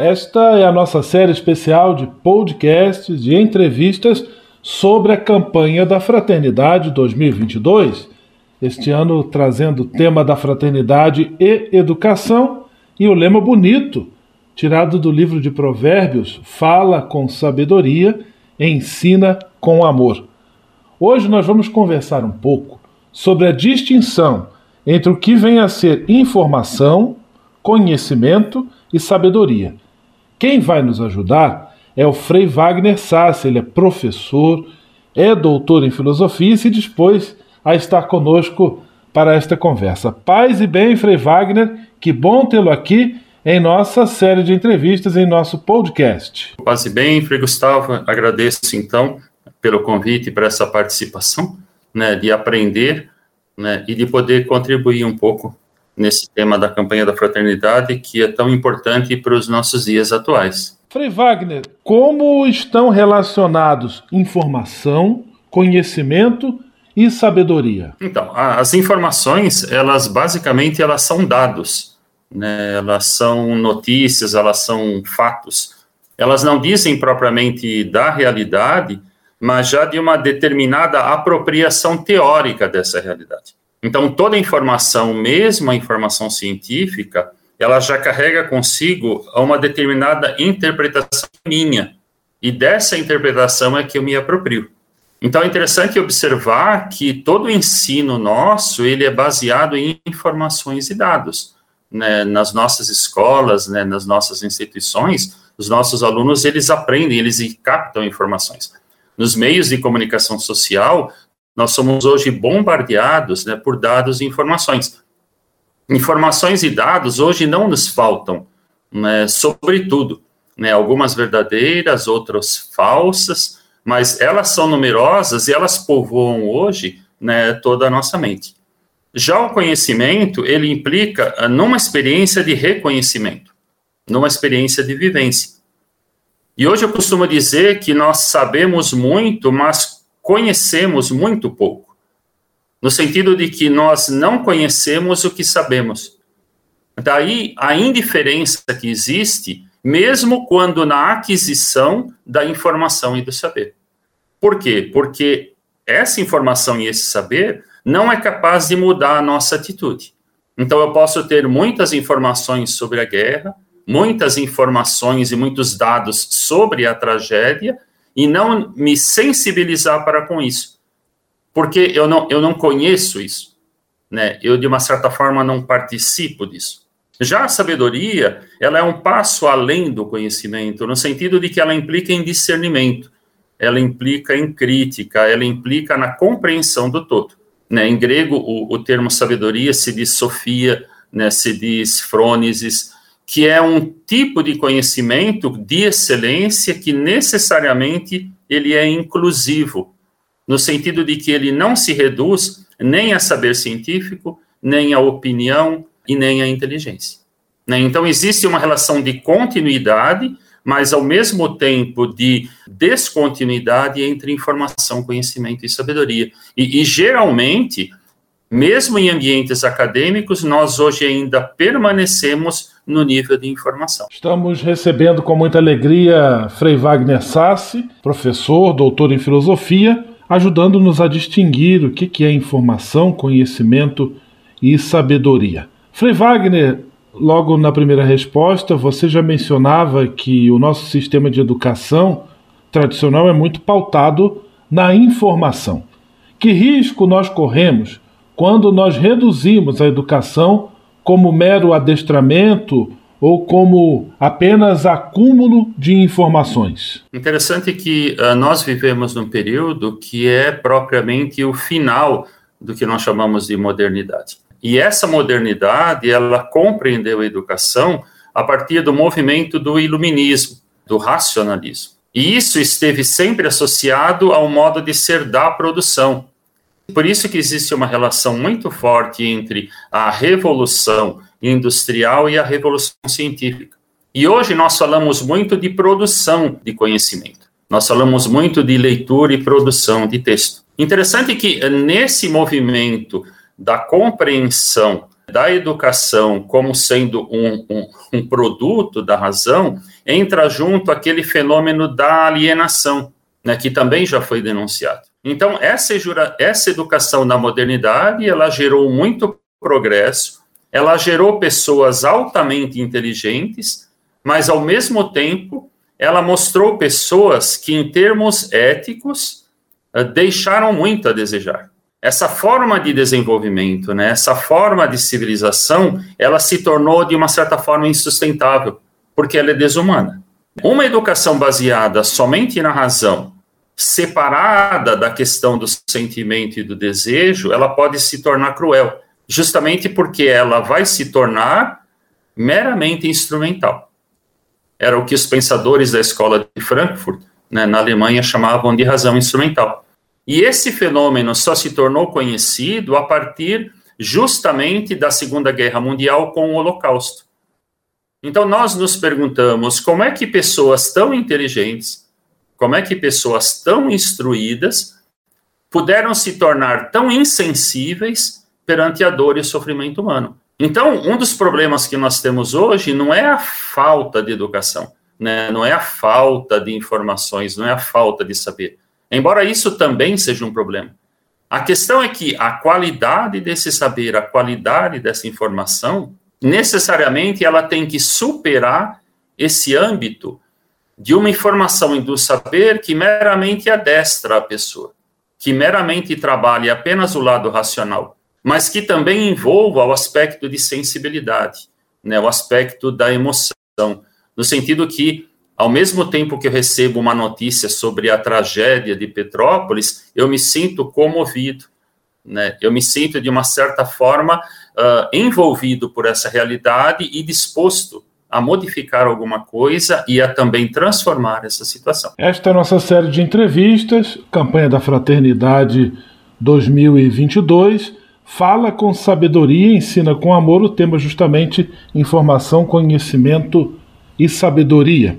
Esta é a nossa série especial de podcasts e entrevistas sobre a campanha da Fraternidade 2022. Este ano trazendo o tema da fraternidade e educação e o lema bonito, tirado do livro de Provérbios, fala com sabedoria, ensina com amor. Hoje nós vamos conversar um pouco sobre a distinção entre o que vem a ser informação, conhecimento e sabedoria. Quem vai nos ajudar é o Frei Wagner Sassi, ele é professor, é doutor em filosofia e se dispôs a estar conosco para esta conversa. Paz e bem, Frei Wagner, que bom tê-lo aqui em nossa série de entrevistas, em nosso podcast. Paz e bem, Frei Gustavo, agradeço então pelo convite para essa participação, né, de aprender né, e de poder contribuir um pouco nesse tema da campanha da fraternidade, que é tão importante para os nossos dias atuais. Frei Wagner, como estão relacionados informação, conhecimento e sabedoria? Então, as informações, elas basicamente elas são dados, né? Elas são notícias, elas são fatos. Elas não dizem propriamente da realidade, mas já de uma determinada apropriação teórica dessa realidade. Então, toda informação, mesmo a informação científica, ela já carrega consigo uma determinada interpretação minha. E dessa interpretação é que eu me aproprio. Então, é interessante observar que todo o ensino nosso, ele é baseado em informações e dados. Né? Nas nossas escolas, né? nas nossas instituições, os nossos alunos, eles aprendem, eles captam informações. Nos meios de comunicação social, nós somos hoje bombardeados né, por dados e informações. Informações e dados hoje não nos faltam, né, sobretudo, né, algumas verdadeiras, outras falsas, mas elas são numerosas e elas povoam hoje né, toda a nossa mente. Já o conhecimento, ele implica ah, numa experiência de reconhecimento, numa experiência de vivência. E hoje eu costumo dizer que nós sabemos muito, mas conhecemos muito pouco, no sentido de que nós não conhecemos o que sabemos. Daí a indiferença que existe, mesmo quando na aquisição da informação e do saber. Por quê? Porque essa informação e esse saber não é capaz de mudar a nossa atitude. Então eu posso ter muitas informações sobre a guerra, muitas informações e muitos dados sobre a tragédia, e não me sensibilizar para com isso. Porque eu não, eu não conheço isso. Né? Eu, de uma certa forma, não participo disso. Já a sabedoria, ela é um passo além do conhecimento, no sentido de que ela implica em discernimento, ela implica em crítica, ela implica na compreensão do todo. Né? Em grego, o, o termo sabedoria se diz sofia, né? se diz frônesis, que é um tipo de conhecimento de excelência que necessariamente ele é inclusivo, no sentido de que ele não se reduz nem a saber científico, nem a opinião e nem a inteligência. Né? Então existe uma relação de continuidade, mas ao mesmo tempo de descontinuidade entre informação, conhecimento e sabedoria. E, e geralmente, mesmo em ambientes acadêmicos, nós hoje ainda permanecemos no nível de informação. Estamos recebendo com muita alegria Frei Wagner Sassi, professor, doutor em filosofia, ajudando-nos a distinguir o que é informação, conhecimento e sabedoria. Frei Wagner, logo na primeira resposta, você já mencionava que o nosso sistema de educação tradicional é muito pautado na informação. Que risco nós corremos quando nós reduzimos a educação como mero adestramento ou como apenas acúmulo de informações? Interessante que uh, nós vivemos num período que é propriamente o final do que nós chamamos de modernidade. E essa modernidade, ela compreendeu a educação a partir do movimento do iluminismo, do racionalismo. E isso esteve sempre associado ao modo de ser da produção. Por isso que existe uma relação muito forte entre a revolução industrial e a revolução científica. E hoje nós falamos muito de produção de conhecimento. Nós falamos muito de leitura e produção de texto. Interessante que nesse movimento da compreensão da educação como sendo um, um, um produto da razão, entra junto aquele fenômeno da alienação, né, que também já foi denunciado. Então, essa, essa educação na modernidade, ela gerou muito progresso, ela gerou pessoas altamente inteligentes, mas, ao mesmo tempo, ela mostrou pessoas que, em termos éticos, eh, deixaram muito a desejar. Essa forma de desenvolvimento, né, essa forma de civilização, ela se tornou, de uma certa forma, insustentável, porque ela é desumana. Uma educação baseada somente na razão, separada da questão do sentimento e do desejo, ela pode se tornar cruel, justamente porque ela vai se tornar meramente instrumental era o que os pensadores da escola de Frankfurt, né, na Alemanha, chamavam de razão instrumental. E esse fenômeno só se tornou conhecido a partir justamente da Segunda Guerra Mundial com o Holocausto. Então nós nos perguntamos como é que pessoas tão inteligentes, como é que pessoas tão instruídas puderam se tornar tão insensíveis perante a dor e o sofrimento humano. Então, um dos problemas que nós temos hoje não é a falta de educação, né? não é a falta de informações, não é a falta de saber. Embora isso também seja um problema. A questão é que a qualidade desse saber, a qualidade dessa informação, necessariamente ela tem que superar esse âmbito de uma informação e do saber que meramente adestra a pessoa, que meramente trabalha apenas o lado racional mas que também envolva o aspecto de sensibilidade, né, o aspecto da emoção, no sentido que, ao mesmo tempo que eu recebo uma notícia sobre a tragédia de Petrópolis, eu me sinto comovido, né, eu me sinto, de uma certa forma, uh, envolvido por essa realidade e disposto a modificar alguma coisa e a também transformar essa situação. Esta é a nossa série de entrevistas, campanha da Fraternidade 2022. Fala com sabedoria, ensina com amor. O tema justamente informação, conhecimento e sabedoria.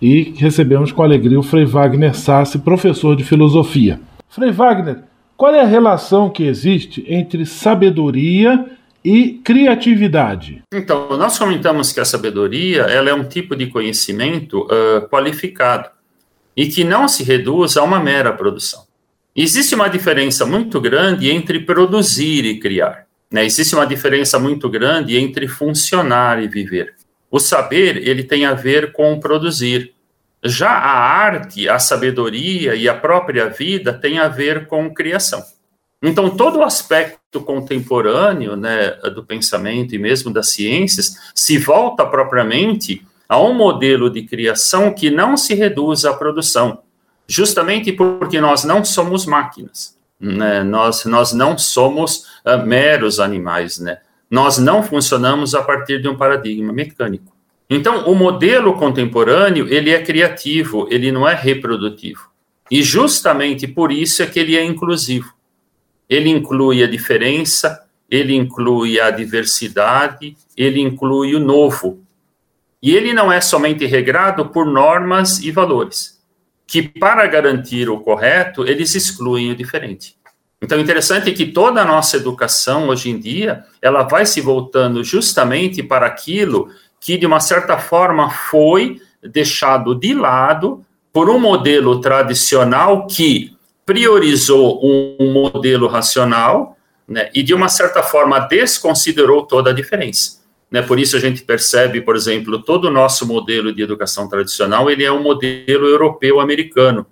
E recebemos com alegria o Frei Wagner Sassi, professor de filosofia. Frei Wagner, qual é a relação que existe entre sabedoria e criatividade? Então, nós comentamos que a sabedoria ela é um tipo de conhecimento uh, qualificado e que não se reduz a uma mera produção. Existe uma diferença muito grande entre produzir e criar. Né? Existe uma diferença muito grande entre funcionar e viver. O saber, ele tem a ver com produzir. Já a arte, a sabedoria e a própria vida tem a ver com criação. Então, todo o aspecto contemporâneo né, do pensamento e mesmo das ciências se volta propriamente a um modelo de criação que não se reduz à produção, justamente porque nós não somos máquinas, né? nós, nós não somos uh, meros animais, né? nós não funcionamos a partir de um paradigma mecânico. Então, o modelo contemporâneo, ele é criativo, ele não é reprodutivo. E justamente por isso é que ele é inclusivo. Ele inclui a diferença, ele inclui a diversidade, ele inclui o novo. E ele não é somente regrado por normas e valores que, para garantir o correto, eles excluem o diferente. Então, interessante que toda a nossa educação, hoje em dia, ela vai se voltando justamente para aquilo que, de uma certa forma, foi deixado de lado por um modelo tradicional que priorizou um modelo racional né, e, de uma certa forma, desconsiderou toda a diferença. Né? Por isso a gente percebe, por exemplo, todo o nosso modelo de educação tradicional, ele é um modelo europeu-americano.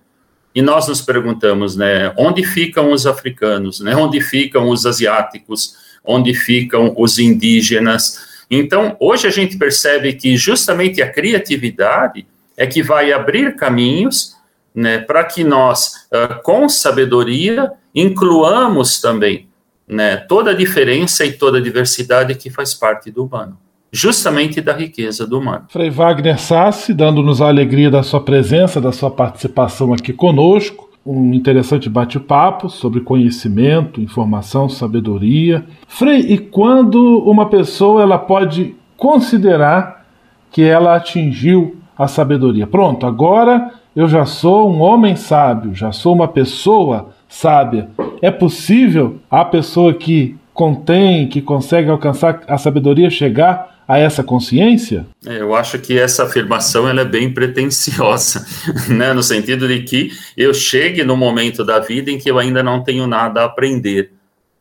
E nós nos perguntamos, né, onde ficam os africanos, né? Onde ficam os asiáticos? Onde ficam os indígenas? Então, hoje a gente percebe que justamente a criatividade é que vai abrir caminhos né, para que nós, uh, com sabedoria, incluamos também né, toda a diferença e toda a diversidade que faz parte do humano. justamente da riqueza do humano. Frei Wagner Sassi, dando-nos a alegria da sua presença, da sua participação aqui conosco. Um interessante bate-papo sobre conhecimento, informação, sabedoria. Frei, e quando uma pessoa ela pode considerar que ela atingiu a sabedoria? Pronto, agora eu já sou um homem sábio, já sou uma pessoa sábia. É possível a pessoa que contém, que consegue alcançar a sabedoria chegar a essa consciência? É, eu acho que essa afirmação ela é bem pretensiosa, né? no sentido de que eu chegue no momento da vida em que eu ainda não tenho nada a aprender,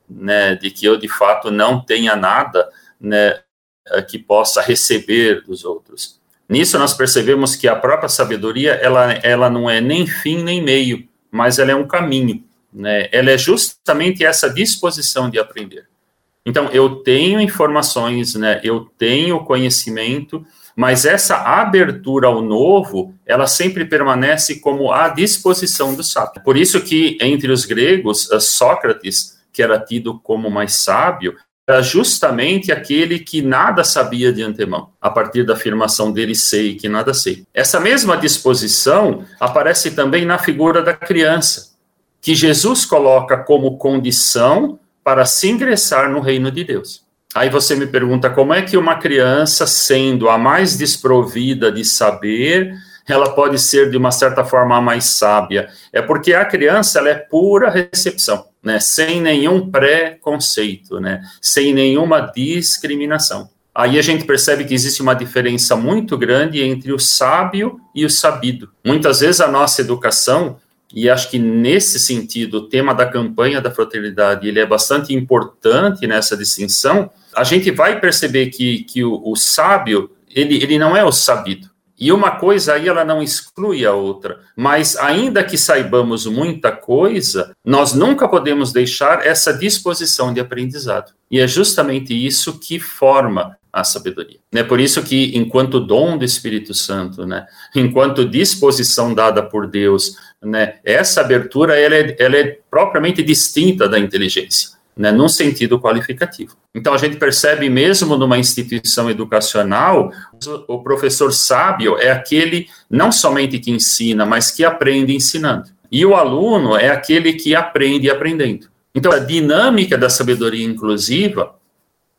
né? de que eu de fato não tenha nada né, que possa receber dos outros. Nisso nós percebemos que a própria sabedoria ela, ela não é nem fim nem meio, mas ela é um caminho. Né? Ela é justamente essa disposição de aprender. Então, eu tenho informações, né? Eu tenho conhecimento, mas essa abertura ao novo, ela sempre permanece como à disposição do sábio. Por isso que entre os gregos, Sócrates, que era tido como mais sábio, justamente aquele que nada sabia de antemão, a partir da afirmação dele sei que nada sei. Essa mesma disposição aparece também na figura da criança, que Jesus coloca como condição para se ingressar no reino de Deus. Aí você me pergunta como é que uma criança, sendo a mais desprovida de saber, ela pode ser de uma certa forma mais sábia? É porque a criança ela é pura recepção, né? Sem nenhum preconceito, né? Sem nenhuma discriminação. Aí a gente percebe que existe uma diferença muito grande entre o sábio e o sabido. Muitas vezes a nossa educação e acho que nesse sentido o tema da campanha da fraternidade ele é bastante importante nessa distinção. A gente vai perceber que, que o, o sábio ele, ele não é o sabido. E uma coisa aí ela não exclui a outra, mas ainda que saibamos muita coisa, nós nunca podemos deixar essa disposição de aprendizado. E é justamente isso que forma a sabedoria. É por isso que, enquanto dom do Espírito Santo, né, enquanto disposição dada por Deus, né, essa abertura ela é, ela é propriamente distinta da inteligência, né, num sentido qualificativo. Então, a gente percebe mesmo numa instituição educacional, o professor sábio é aquele não somente que ensina, mas que aprende ensinando. E o aluno é aquele que aprende aprendendo. Então, a dinâmica da sabedoria inclusiva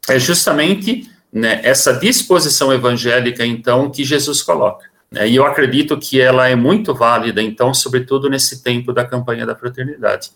é justamente né, essa disposição evangélica, então, que Jesus coloca. Né, e eu acredito que ela é muito válida, então, sobretudo nesse tempo da campanha da fraternidade,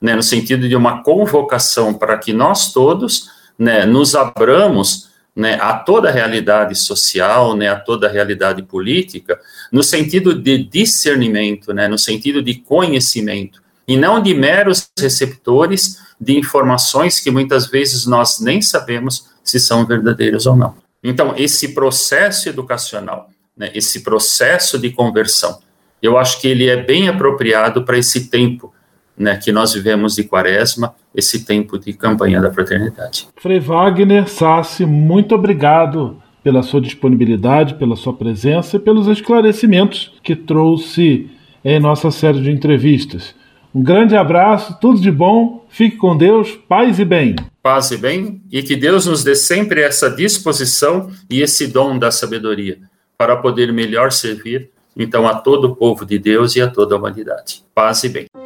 né, no sentido de uma convocação para que nós todos né, nos abramos né, a toda a realidade social, né, a toda a realidade política, no sentido de discernimento, né, no sentido de conhecimento, e não de meros receptores de informações que muitas vezes nós nem sabemos se são verdadeiros ou não. Então, esse processo educacional, né, esse processo de conversão, eu acho que ele é bem apropriado para esse tempo né, que nós vivemos de quaresma, esse tempo de campanha da fraternidade. Frei Wagner Sassi, muito obrigado pela sua disponibilidade, pela sua presença e pelos esclarecimentos que trouxe em nossa série de entrevistas. Um grande abraço, tudo de bom, fique com Deus, paz e bem. Paz e bem, e que Deus nos dê sempre essa disposição e esse dom da sabedoria para poder melhor servir, então, a todo o povo de Deus e a toda a humanidade. Paz e bem.